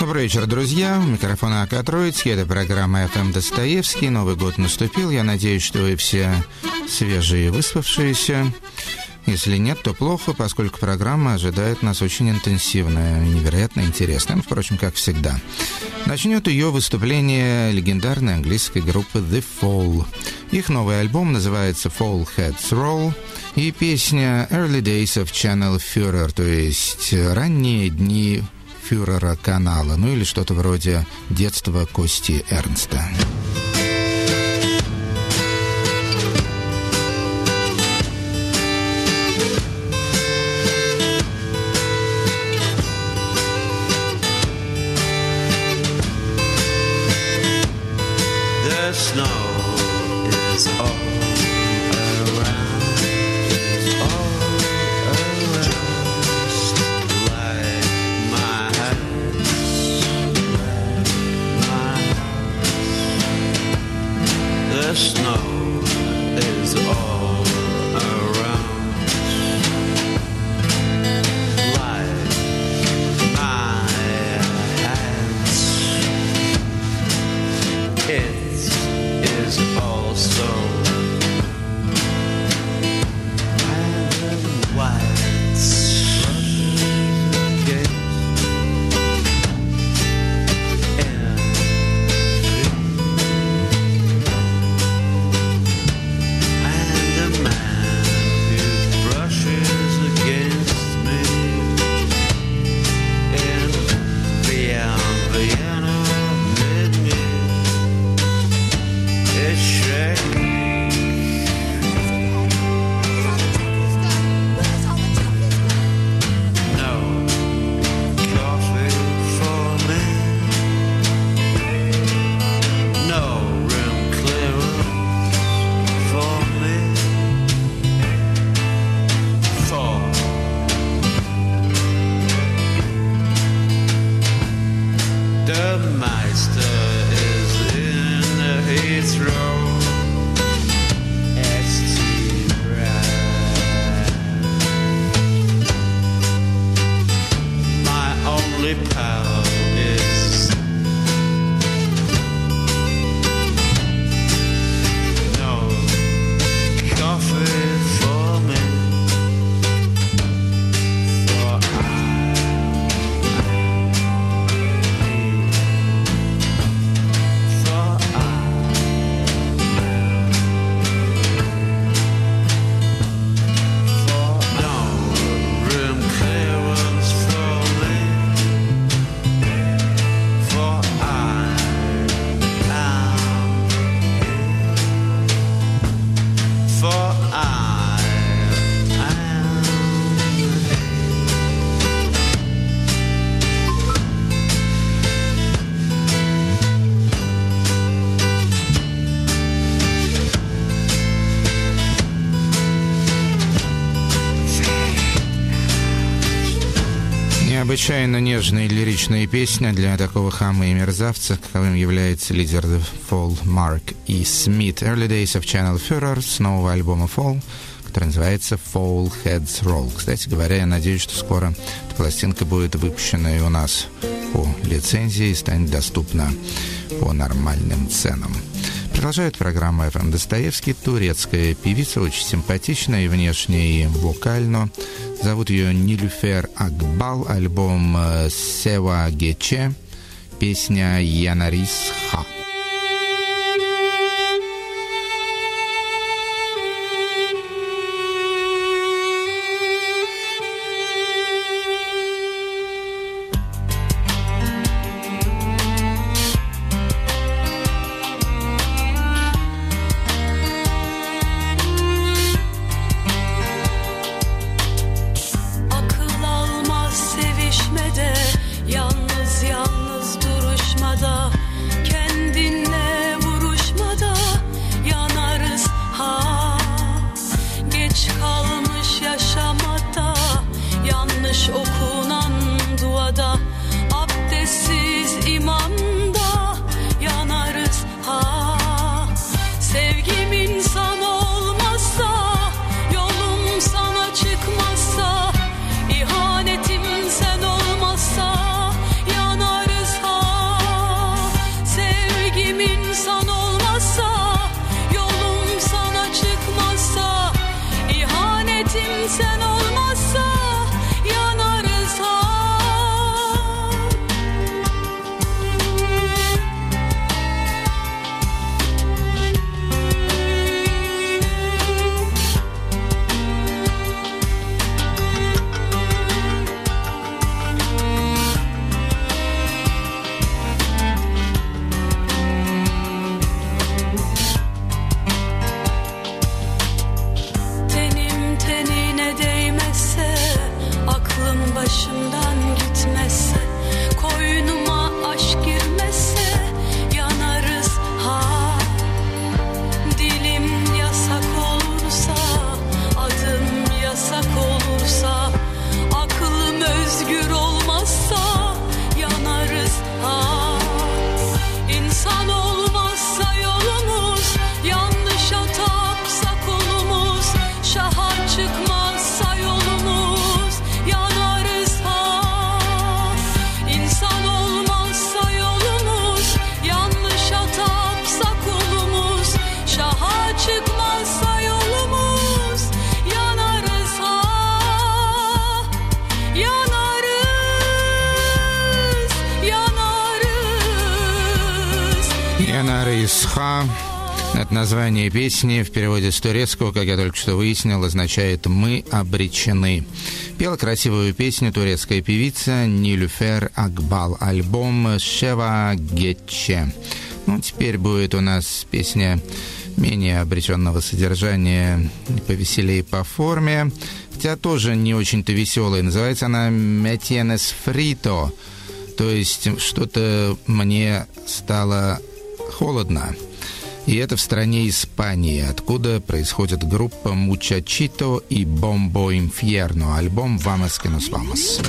Добрый вечер, друзья. У микрофона Ака Троицкий. Это программа FM Достоевский. Новый год наступил. Я надеюсь, что вы все свежие и выспавшиеся. Если нет, то плохо, поскольку программа ожидает нас очень интенсивная невероятно интересная, впрочем, как всегда. Начнет ее выступление легендарной английской группы The Fall. Их новый альбом называется Fall Heads Roll, и песня Early Days of Channel Führer, то есть ранние дни фюрера канала, ну или что-то вроде детства Кости Эрнста. Необычайно нежная и лиричная песня для такого хама и мерзавца, каковым является лидер The Fall Марк и Смит. Early Days of Channel Führer с нового альбома Fall, который называется Fall Heads Roll. Кстати говоря, я надеюсь, что скоро эта пластинка будет выпущена и у нас по лицензии и станет доступна по нормальным ценам. Продолжает программа FM Достоевский. Турецкая певица, очень симпатичная и внешне, и вокально. Зовут ее Нилюфер Акбал. Альбом э, Сева Гече. Песня Янарис Ха. Название песни в переводе с турецкого, как я только что выяснил, означает «Мы обречены». Пела красивую песню турецкая певица Нилюфер Акбал, альбом «Шева Гетче». Ну, теперь будет у нас песня менее обреченного содержания, повеселее по форме, хотя тоже не очень-то веселая. Называется она «Метьенес Фрито», то есть что-то мне стало холодно. И это в стране Испании, откуда происходит группа Мучачито и Бомбо Инферно, альбом «Vamos que nos vamos».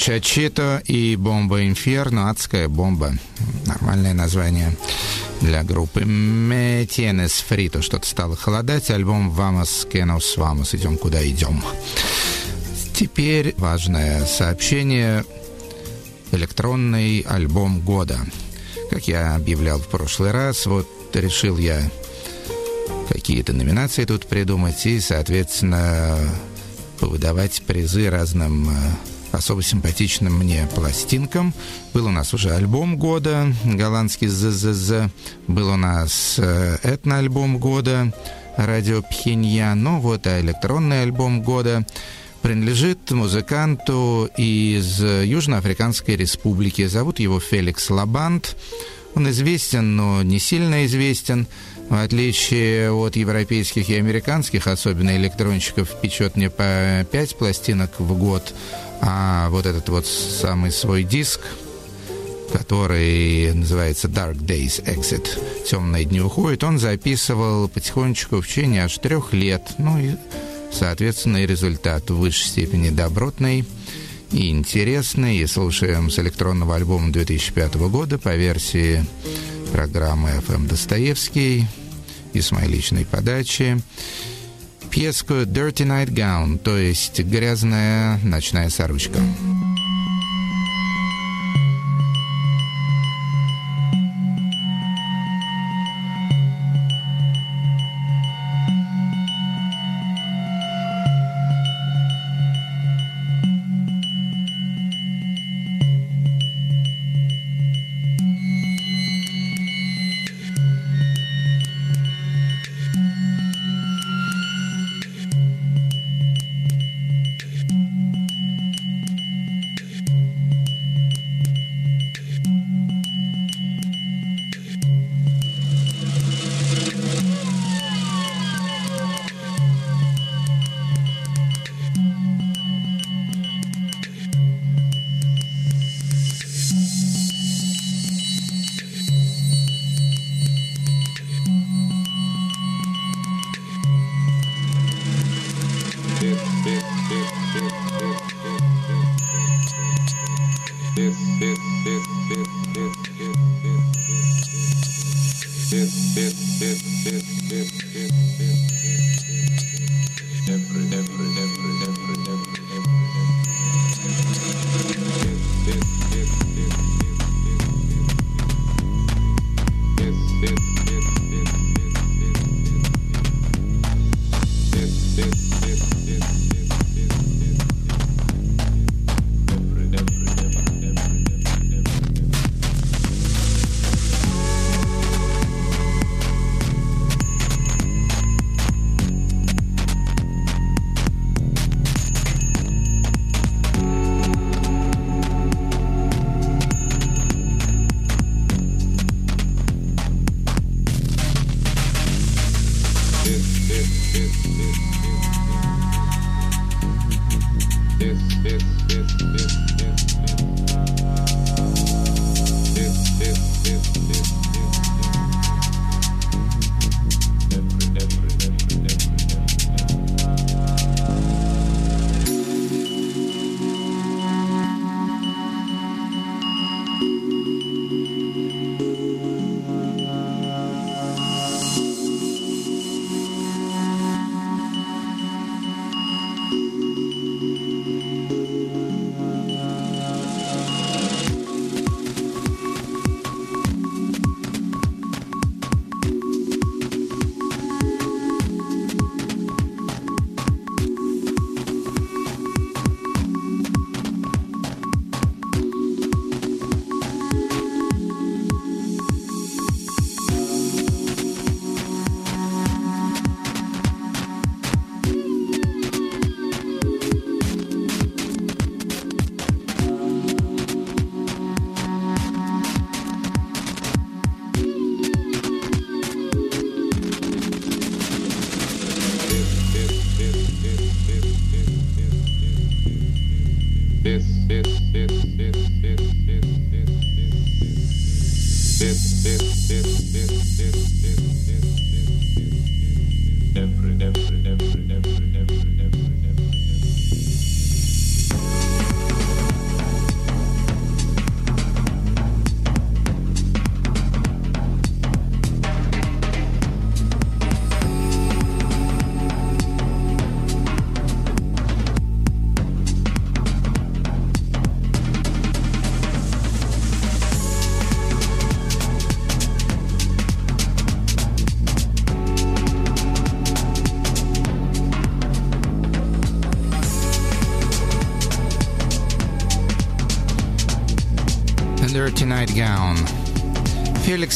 Мучачито и Бомба Инферно, адская бомба. Нормальное название для группы Метенес Фрито. Что-то стало холодать. Альбом «Vamos que nos vamos». Идем, куда идем. Теперь важное сообщение. Электронный альбом года. Как я объявлял в прошлый раз, вот решил я какие-то номинации тут придумать и, соответственно, повыдавать призы разным э, особо симпатичным мне пластинкам. Был у нас уже альбом года, голландский ЗЗЗ. Был у нас э, этно-альбом года, радио Пхеньян. Ну вот, а электронный альбом года принадлежит музыканту из Южноафриканской республики. Зовут его Феликс Лабант. Он известен, но не сильно известен. В отличие от европейских и американских, особенно электронщиков, печет не по 5 пластинок в год, а вот этот вот самый свой диск, который называется Dark Days Exit, темные дни уходят, он записывал потихонечку в течение аж трех лет. Ну и, соответственно, и результат в высшей степени добротный и интересный. И слушаем с электронного альбома 2005 года по версии программы FM Достоевский и с моей личной подачи пьеску «Dirty Night Gown», то есть «Грязная ночная сорочка».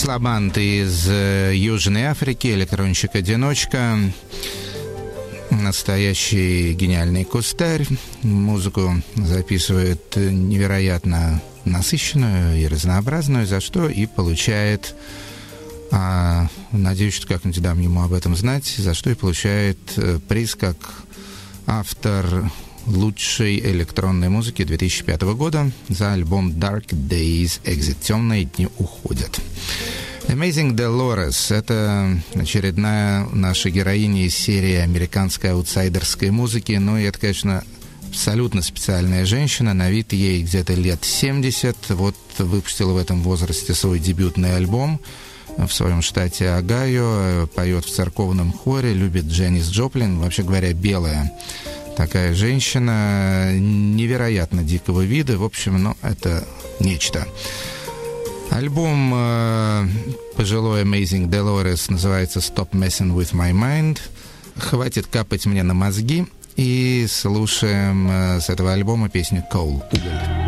Феликс Лабант из э, Южной Африки, электронщик-одиночка, настоящий гениальный кустарь. Музыку записывает невероятно насыщенную и разнообразную, за что и получает, а, надеюсь, что как-нибудь дам ему об этом знать, за что и получает э, приз как автор лучшей электронной музыки 2005 года за альбом Dark Days Exit. Темные дни уходят. Amazing Dolores — это очередная наша героиня из серии американской аутсайдерской музыки. Ну, и это, конечно, абсолютно специальная женщина. На вид ей где-то лет 70. Вот выпустила в этом возрасте свой дебютный альбом в своем штате Огайо. Поет в церковном хоре, любит Дженнис Джоплин. Вообще говоря, белая такая женщина невероятно дикого вида. В общем, ну, это нечто. Альбом э, пожилой Amazing Dolores называется Stop Messing With My Mind. Хватит капать мне на мозги. И слушаем э, с этого альбома песню «Coal» — «Уголь».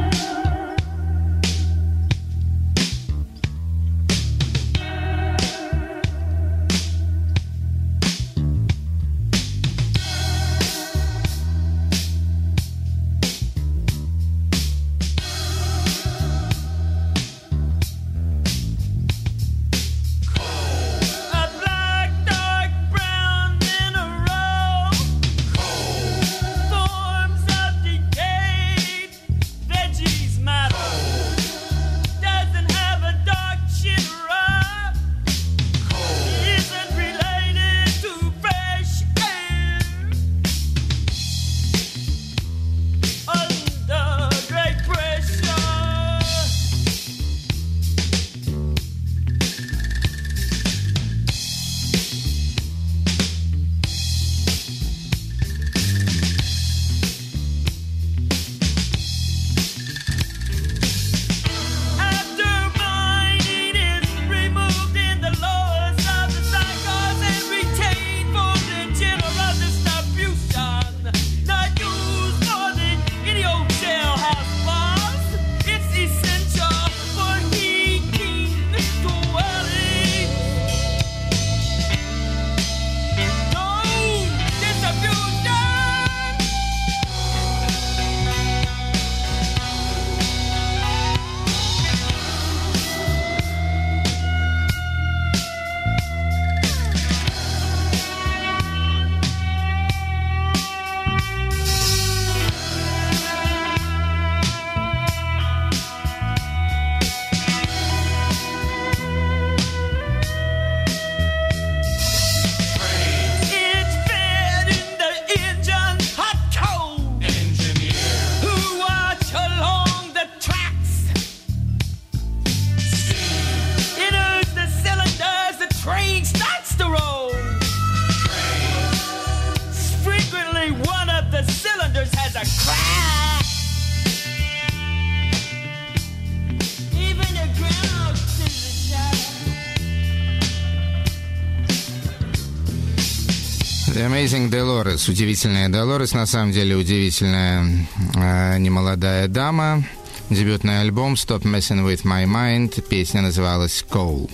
Dolores. Удивительная Долорес, на самом деле удивительная э, немолодая дама. Дебютный альбом Stop Messing With My Mind. Песня называлась Coal.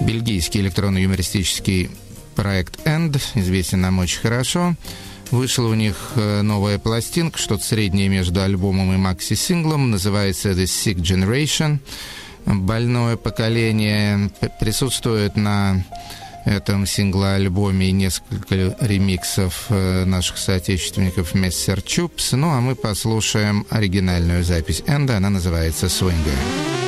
Бельгийский электронно-юмористический проект End, известен нам очень хорошо. Вышла у них э, новая пластинка, что-то среднее между альбомом и макси-синглом, называется The Sick Generation. Больное поколение присутствует на этом сингла-альбоме и несколько ремиксов э, наших соотечественников Мессер Чупс. Ну, а мы послушаем оригинальную запись Энда, она называется «Свингер».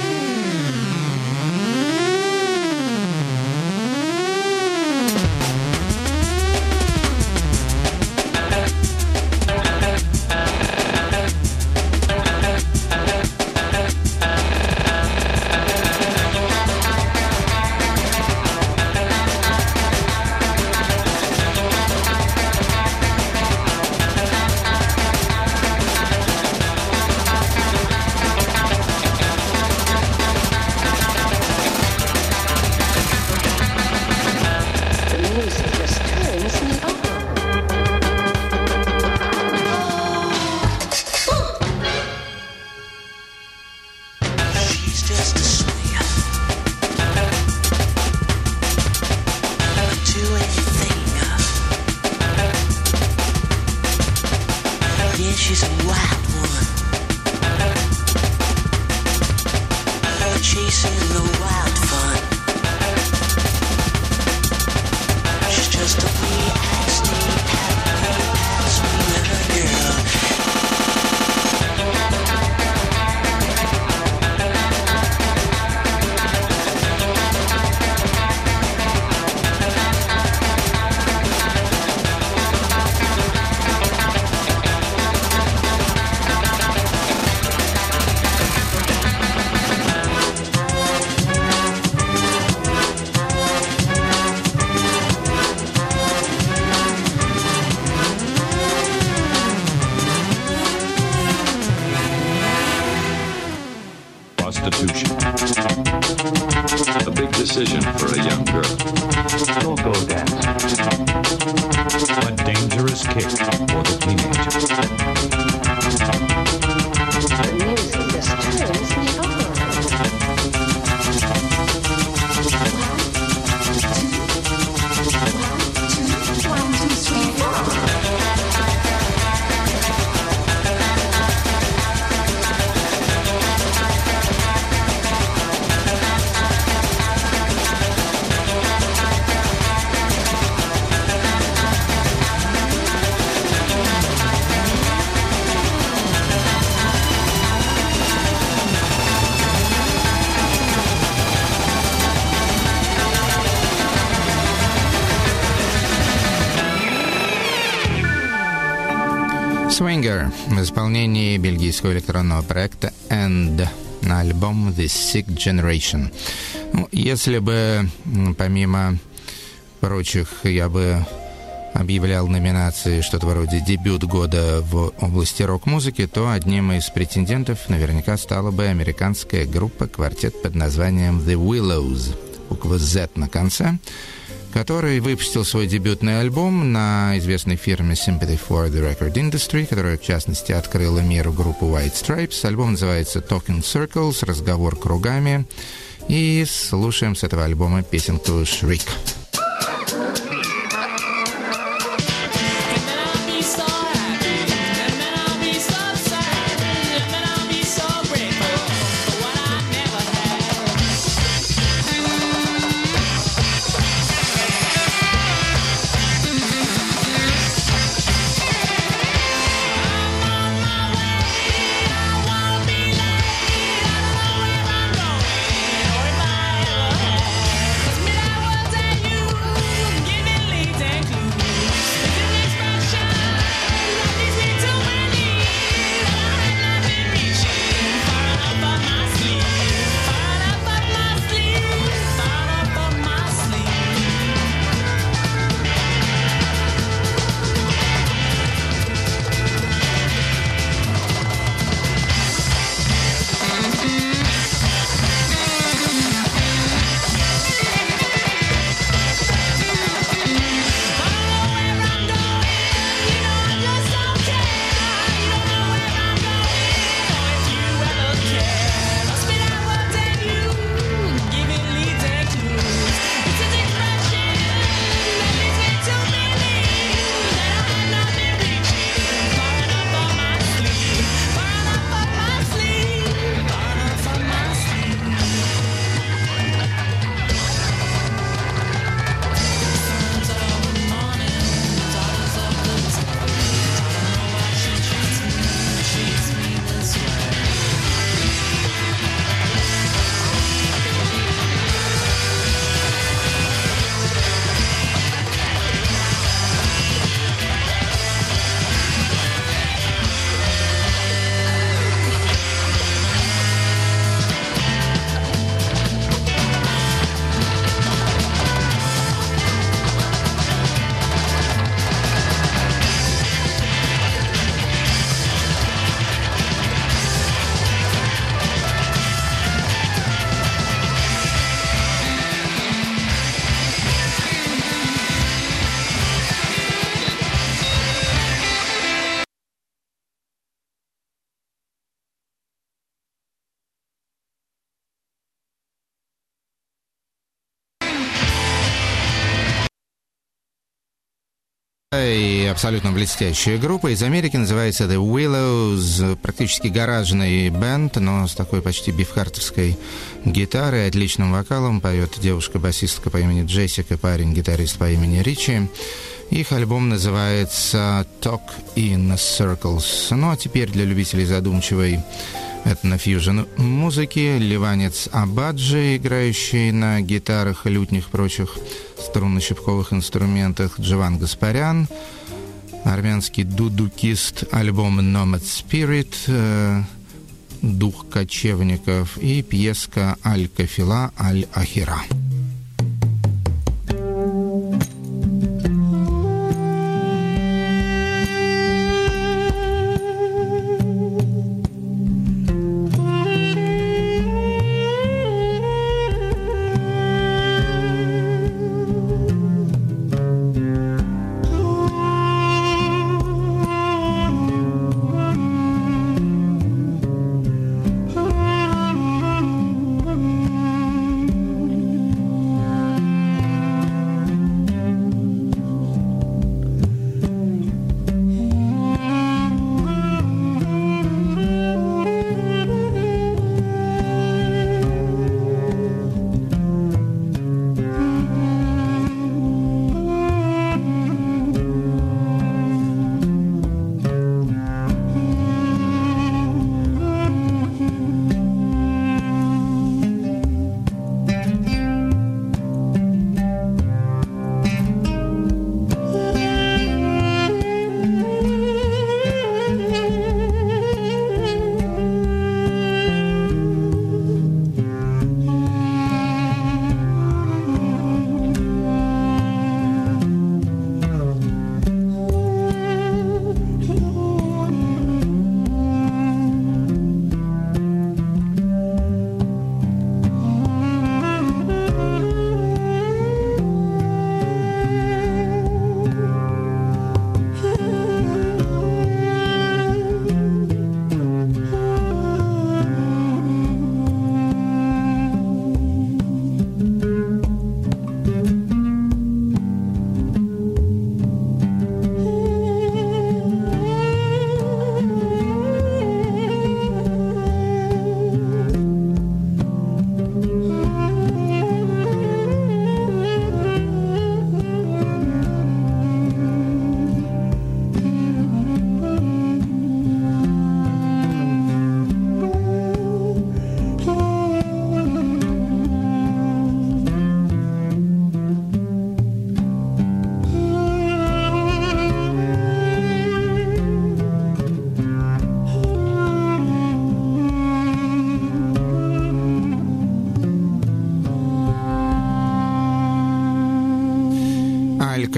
В исполнении бельгийского электронного проекта End на альбом The Sick Generation. Ну, если бы, помимо прочих, я бы объявлял номинации что-то вроде дебют года в области рок-музыки, то одним из претендентов наверняка стала бы американская группа квартет под названием The Willows, буква Z на конце, который выпустил свой дебютный альбом на известной фирме Sympathy for the Record Industry, которая, в частности, открыла миру группу White Stripes. Альбом называется Talking Circles, разговор кругами. И слушаем с этого альбома песенку «Shriek». И абсолютно блестящая группа из Америки, называется The Willows, практически гаражный бенд, но с такой почти бифхартовской гитарой, отличным вокалом, поет девушка-басистка по имени Джессика, парень-гитарист по имени Ричи. Их альбом называется Talk in Circles. Ну а теперь для любителей задумчивой этнофьюжн музыки, ливанец Абаджи, играющий на гитарах, лютнях и прочих струнно-щипковых инструментах, Джован Гаспарян, армянский дудукист, альбом Nomad Spirit, э, дух кочевников и пьеска Аль-Кафила Аль-Ахира.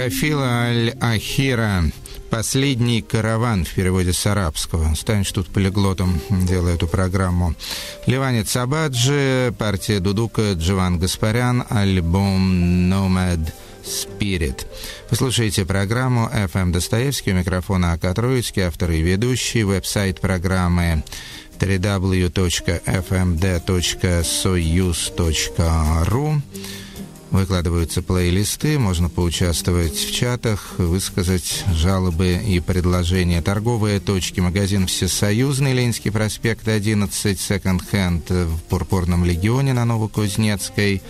Кафила Аль-Ахира «Последний караван» в переводе с арабского. Станешь тут полиглотом, делая эту программу. Ливанец Сабаджи, партия Дудука, Джован Гаспарян, альбом «Nomad Spirit». Вы слушаете программу FM Достоевский, у микрофона Ака Троицкий, автор и ведущий, веб-сайт программы www.fmd.soyuz.ru Выкладываются плейлисты, можно поучаствовать в чатах, высказать жалобы и предложения. Торговые точки, магазин «Всесоюзный», Ленинский проспект 11, секонд-хенд в Пурпурном легионе на Новокузнецкой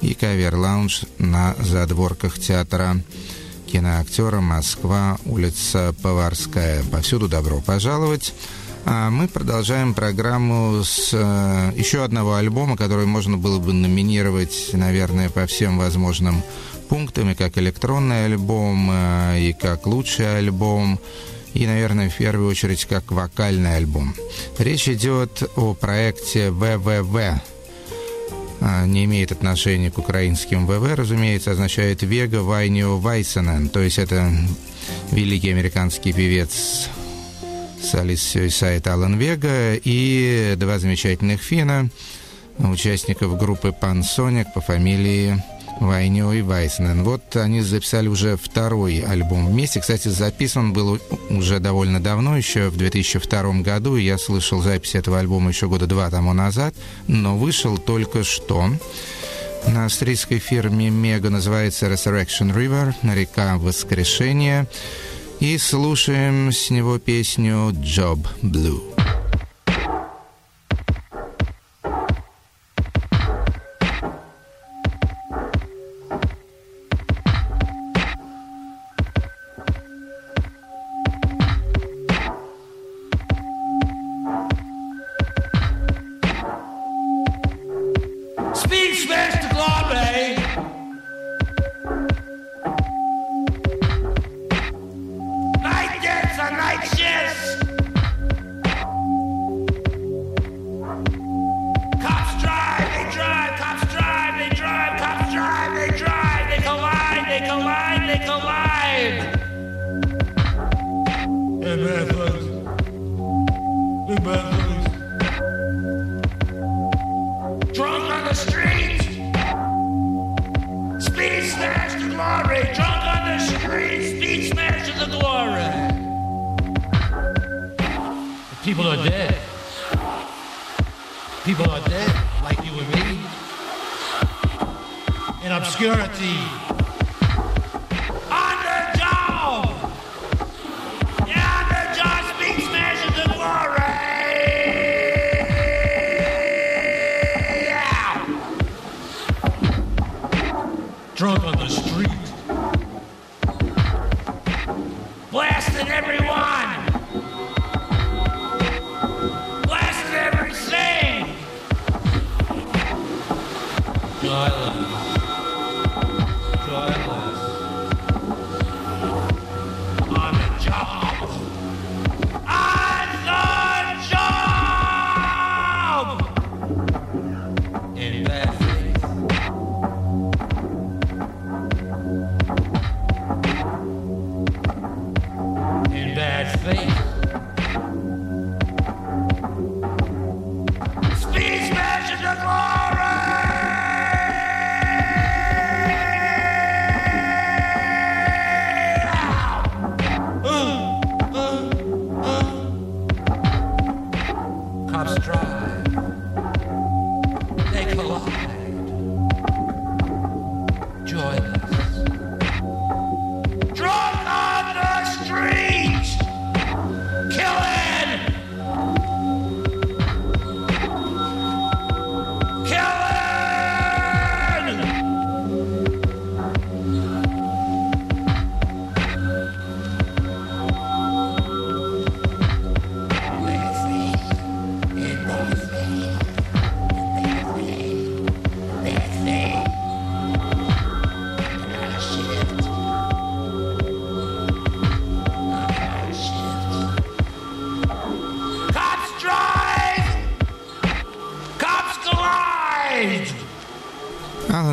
и Cover Lounge на задворках театра киноактера Москва, улица Поварская. Повсюду добро пожаловать. А мы продолжаем программу с э, еще одного альбома, который можно было бы номинировать, наверное, по всем возможным пунктам, и как электронный альбом, э, и как лучший альбом, и, наверное, в первую очередь, как вокальный альбом. Речь идет о проекте ВВВ, а, не имеет отношения к украинским ВВ, разумеется, означает Вега Вайнио Вайсенен, то есть это великий американский певец с Алисией Сайт Алан Вега и два замечательных фина, участников группы Пансоник по фамилии Вайнио и Вайснен. Вот они записали уже второй альбом вместе. Кстати, записан был уже довольно давно, еще в 2002 году. Я слышал запись этого альбома еще года два тому назад, но вышел только что. На австрийской фирме Мега называется Resurrection River, река воскрешения. И слушаем с него песню Job Blue.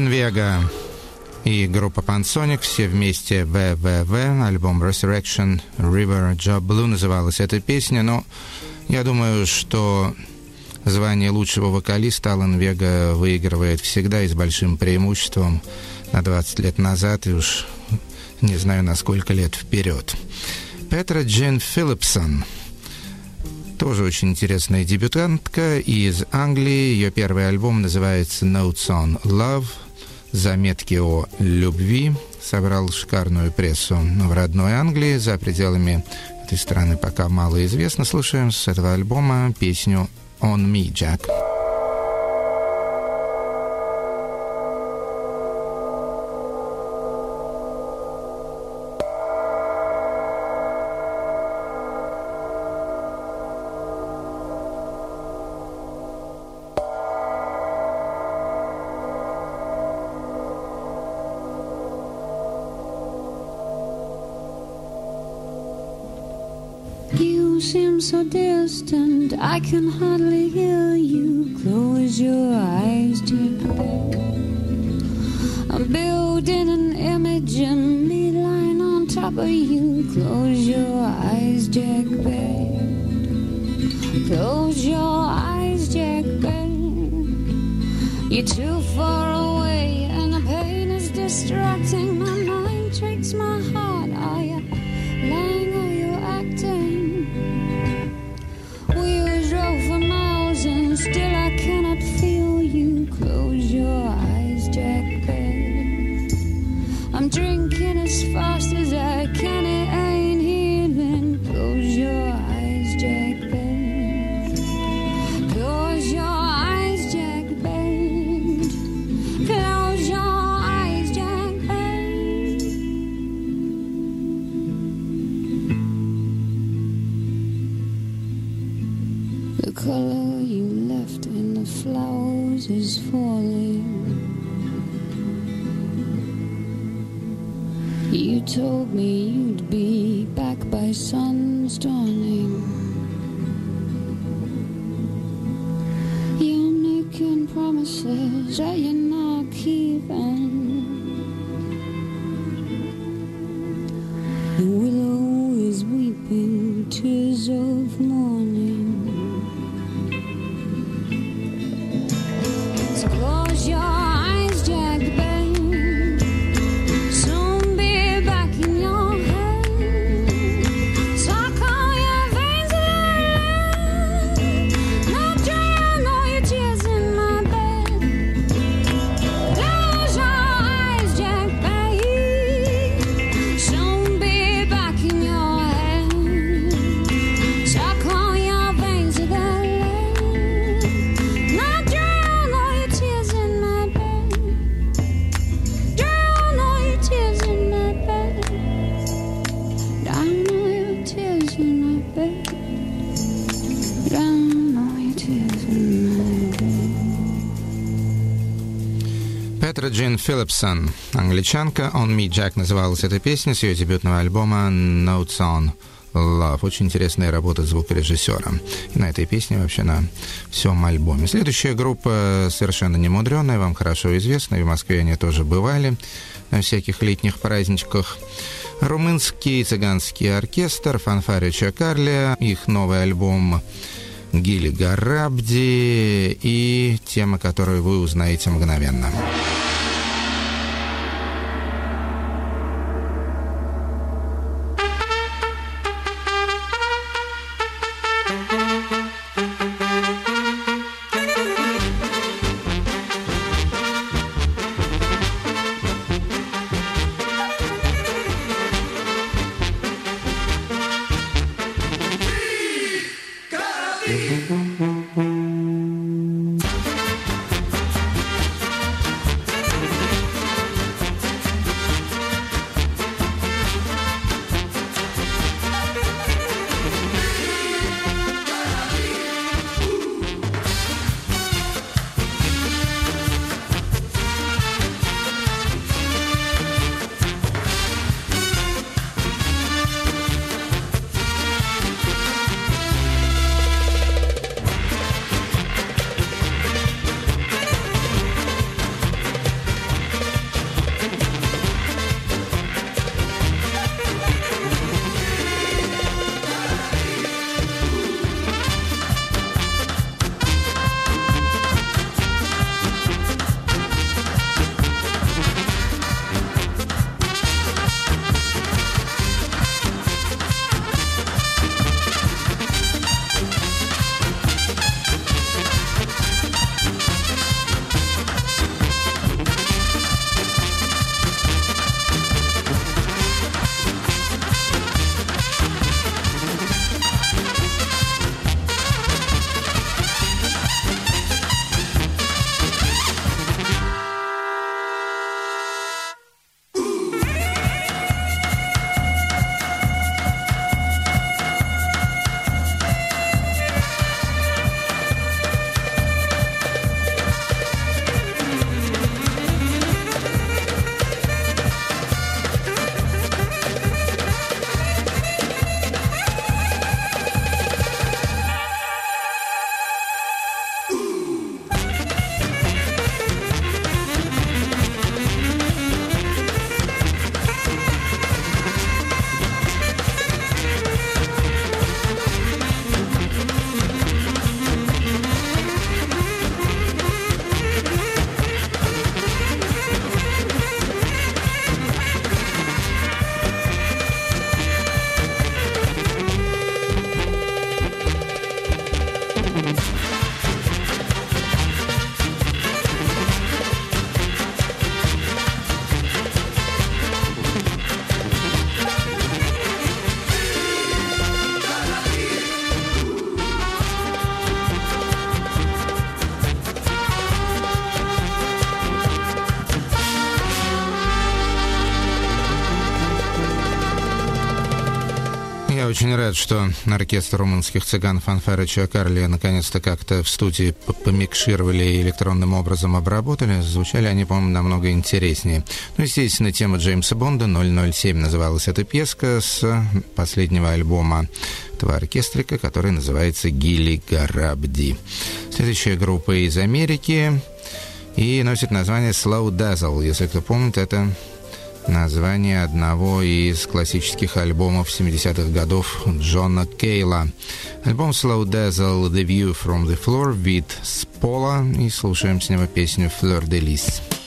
Вега и группа Pansonic, все вместе ВВВ, альбом Resurrection River Job Blue называлась эта песня, но я думаю, что звание лучшего вокалиста Алан Вега выигрывает всегда и с большим преимуществом на 20 лет назад и уж не знаю на сколько лет вперед. Петра Джин Филлипсон тоже очень интересная дебютантка из Англии. Ее первый альбом называется Notes on Love – заметки о любви, собрал шикарную прессу в родной Англии, за пределами этой страны пока мало известно. Слушаем с этого альбома песню «On Me, Jack». I can hardly hear drinking as fast as my son. Петра Джин Филлипсон, англичанка. «On Me Jack» называлась эта песня с ее дебютного альбома «Notes on Love». Очень интересная работа звукорежиссера. И на этой песне вообще на всем альбоме. Следующая группа совершенно не мудреная, вам хорошо известна, в Москве они тоже бывали на всяких летних праздничках. Румынский цыганский оркестр «Фанфари Чакарли», их новый альбом Гили Гарабди и тема, которую вы узнаете мгновенно. Очень рад, что оркестр румынских цыган фанфары Чакарли наконец-то как-то в студии помикшировали и электронным образом обработали. Звучали они, по-моему, намного интереснее. Ну, естественно, тема Джеймса Бонда 007 называлась эта песка с последнего альбома этого оркестрика, который называется «Гили Гарабди». Следующая группа из Америки и носит название «Slow Dazzle». Если кто помнит, это название одного из классических альбомов 70-х годов Джона Кейла. Альбом Slow Dazzle The View from the Floor, вид с пола, и слушаем с него песню «Fleur de Lis».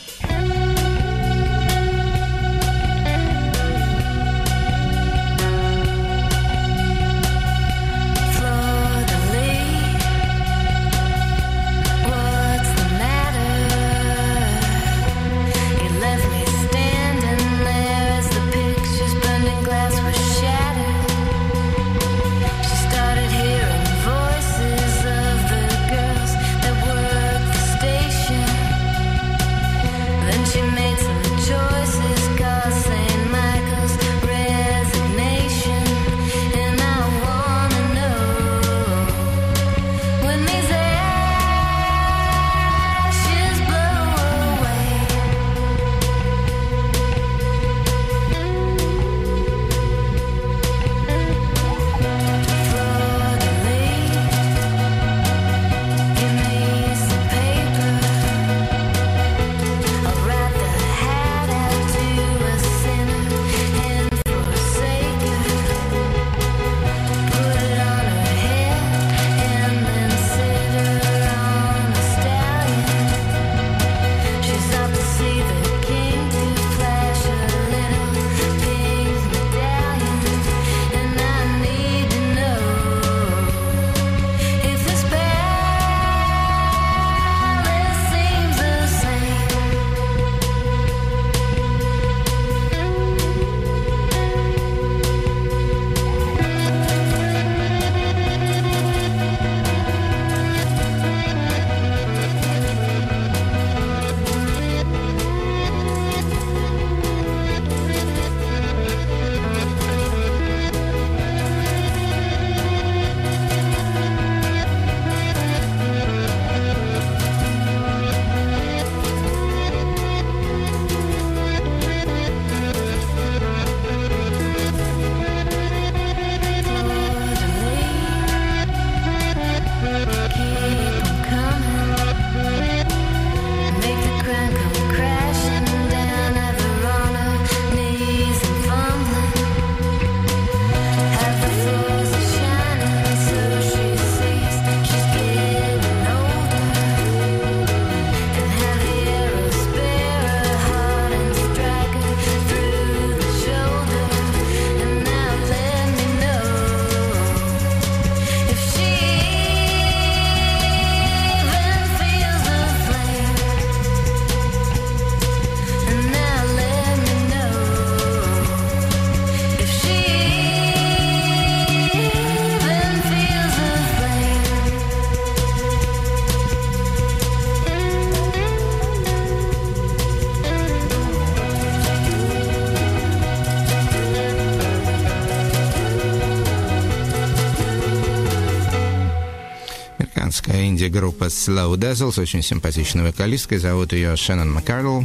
Инди-группа Slow Dazzle с очень симпатичной вокалисткой. Зовут ее Шеннон Маккарл.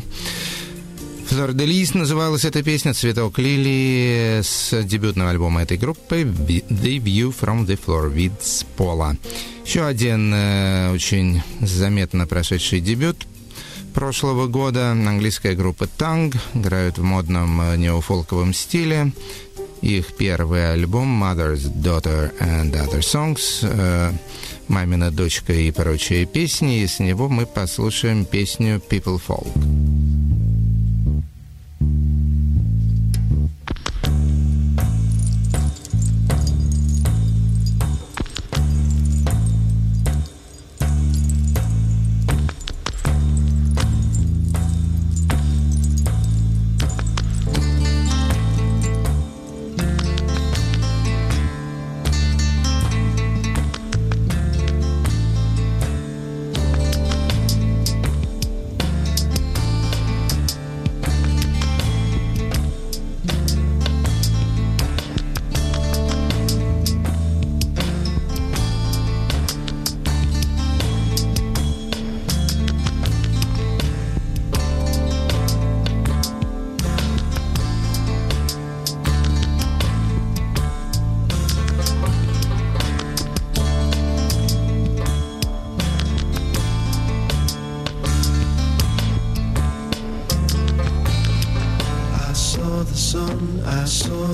Флор де Лис называлась эта песня «Цветок лилии» с дебютного альбома этой группы «The View from the Floor» вид с пола. Еще один э, очень заметно прошедший дебют прошлого года. Английская группа Tang играют в модном э, неофолковом стиле. Их первый альбом «Mother's Daughter and Other Songs» э, «Мамина дочка» и прочие песни, и с него мы послушаем песню «People Folk».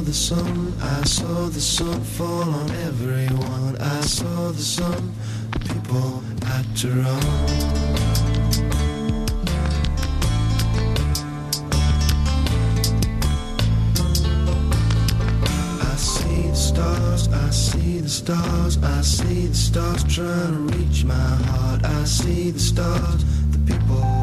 The sun, I saw the sun fall on everyone. I saw the sun, people had to run. I see the stars, I see the stars, I see the stars trying to reach my heart. I see the stars, the people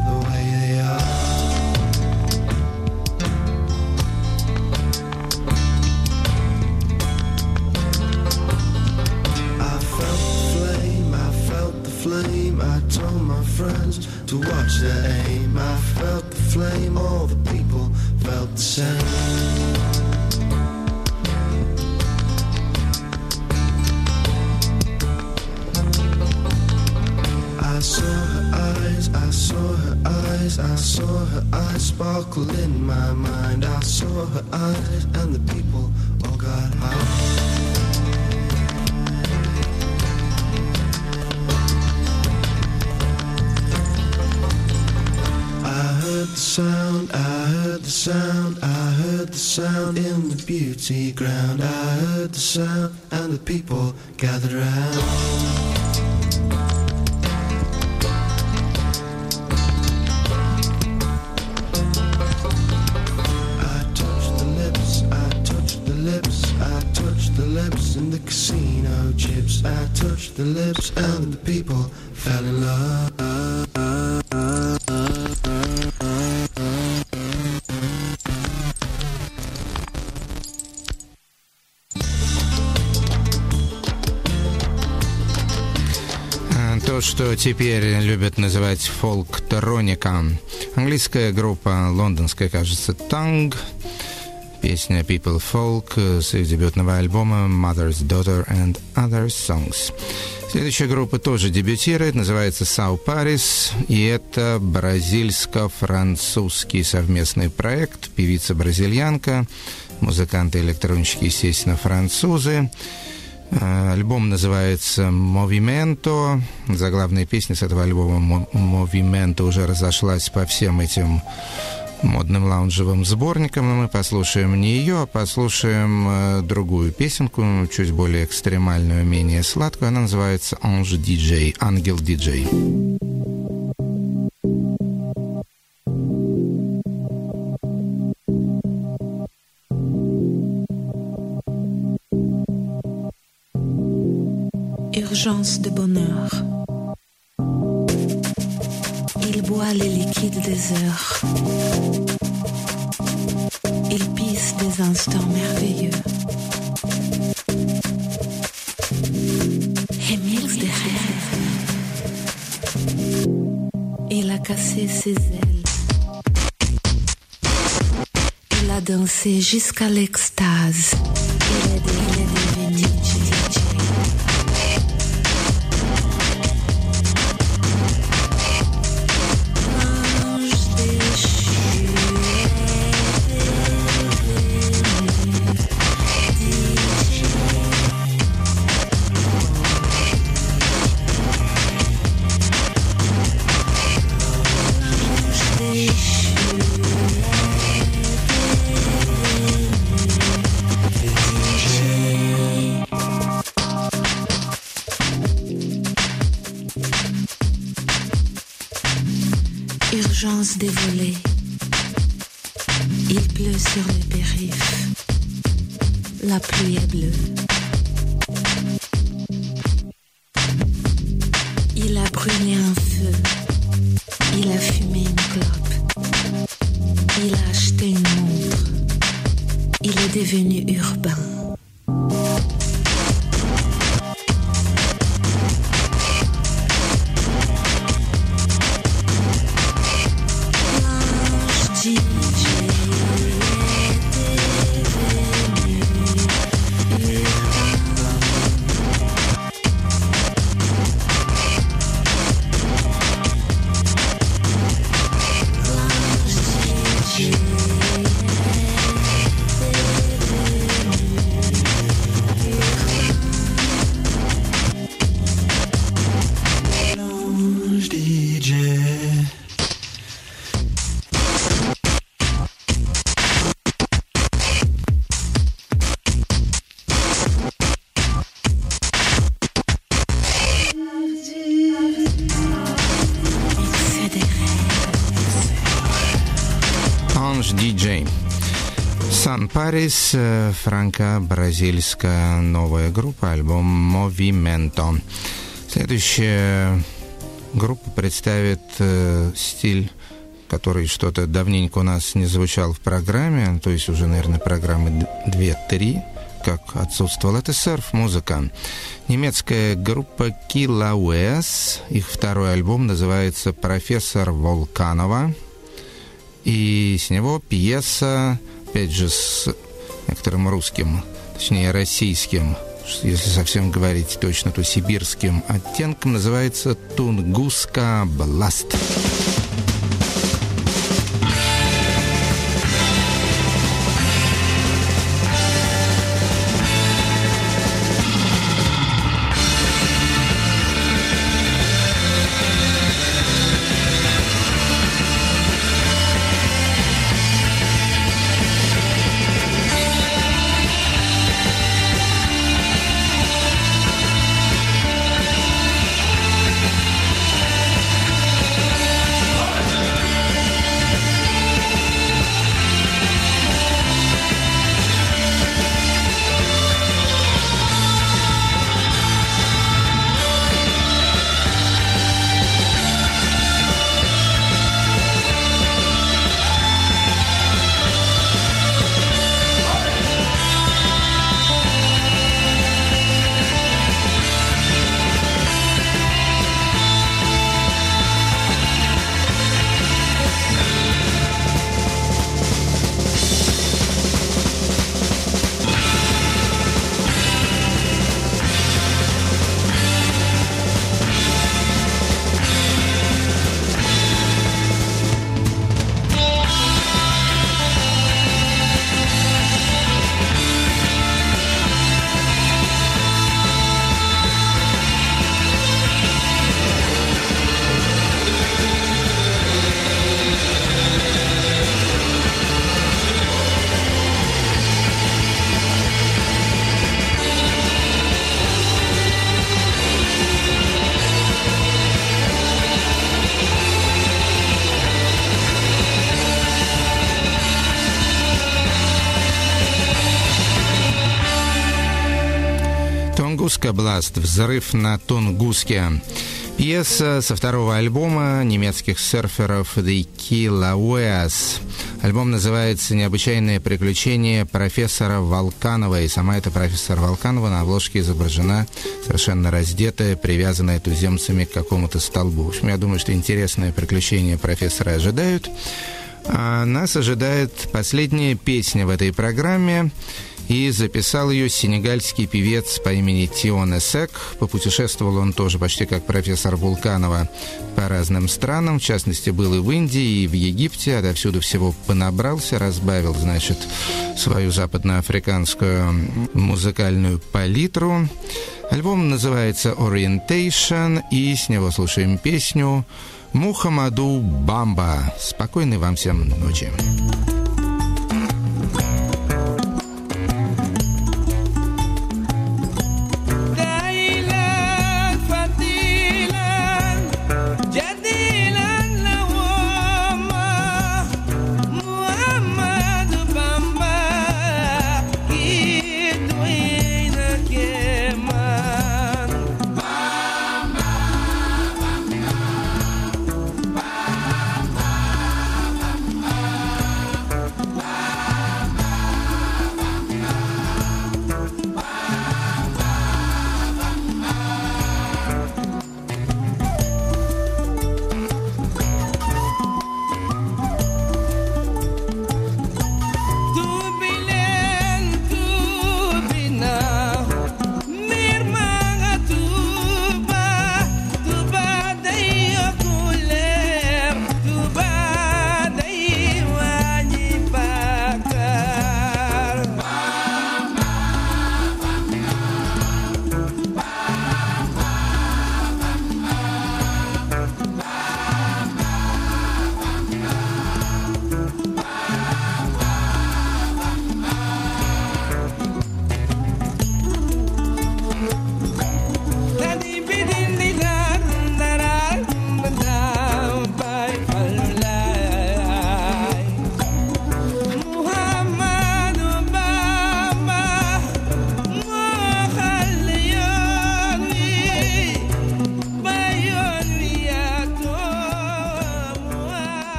friends to watch their aim. I felt the flame, all the Sea ground, I heard the sound, and the people gathered round. casino chips. I touched the lips and the people fell in love. То, что теперь любят называть фолк-троника. Английская группа, лондонская, кажется, Танг. Песня People Folk с их дебютного альбома Mother's Daughter and Other Songs. Следующая группа тоже дебютирует, называется Сау Парис, и это бразильско-французский совместный проект, певица-бразильянка, музыканты-электронщики, естественно, французы. Э, Альбом называется «Movimento». Заглавная песня с этого альбома «Мо- «Movimento» уже разошлась по всем этим модным лаунжевым сборникам, и мы послушаем не ее, а послушаем э, другую песенку, чуть более экстремальную, менее сладкую. Она называется «Ange DJ», «Ангел диджей». Urgence de bonheur. Il boit les liquides des heures. Il pisse des instants merveilleux. Et mille des rêves. Il a cassé ses ailes. Il a dansé jusqu'à l'extase. Il pleut sur les périphes. La pluie est bleue. Сан Парис, э, франко-бразильская новая группа, альбом «Movimento». Следующая группа представит э, стиль, который что-то давненько у нас не звучал в программе, то есть уже, наверное, программы 2-3, как отсутствовал. Это серф-музыка. Немецкая группа Kilaues, их второй альбом называется «Профессор Волканова», и с него пьеса опять же, с некоторым русским, точнее, российским, если совсем говорить точно, то сибирским оттенком, называется «Тунгуска Бласт». Тунгуска Бласт. Взрыв на Тунгуске. Пьеса со второго альбома немецких серферов The Kilaueas. Альбом называется «Необычайные приключения профессора Волканова». И сама эта профессор Волканова на обложке изображена совершенно раздетая, привязанная туземцами к какому-то столбу. В общем, я думаю, что интересные приключения профессора ожидают. А нас ожидает последняя песня в этой программе – и записал ее сенегальский певец по имени Тион Эсек. Попутешествовал он тоже почти как профессор Вулканова по разным странам, в частности, был и в Индии, и в Египте, отовсюду всего понабрался, разбавил, значит, свою западноафриканскую музыкальную палитру. Альбом называется Orientation, и с него слушаем песню Мухаммаду Бамба. Спокойной вам всем ночи.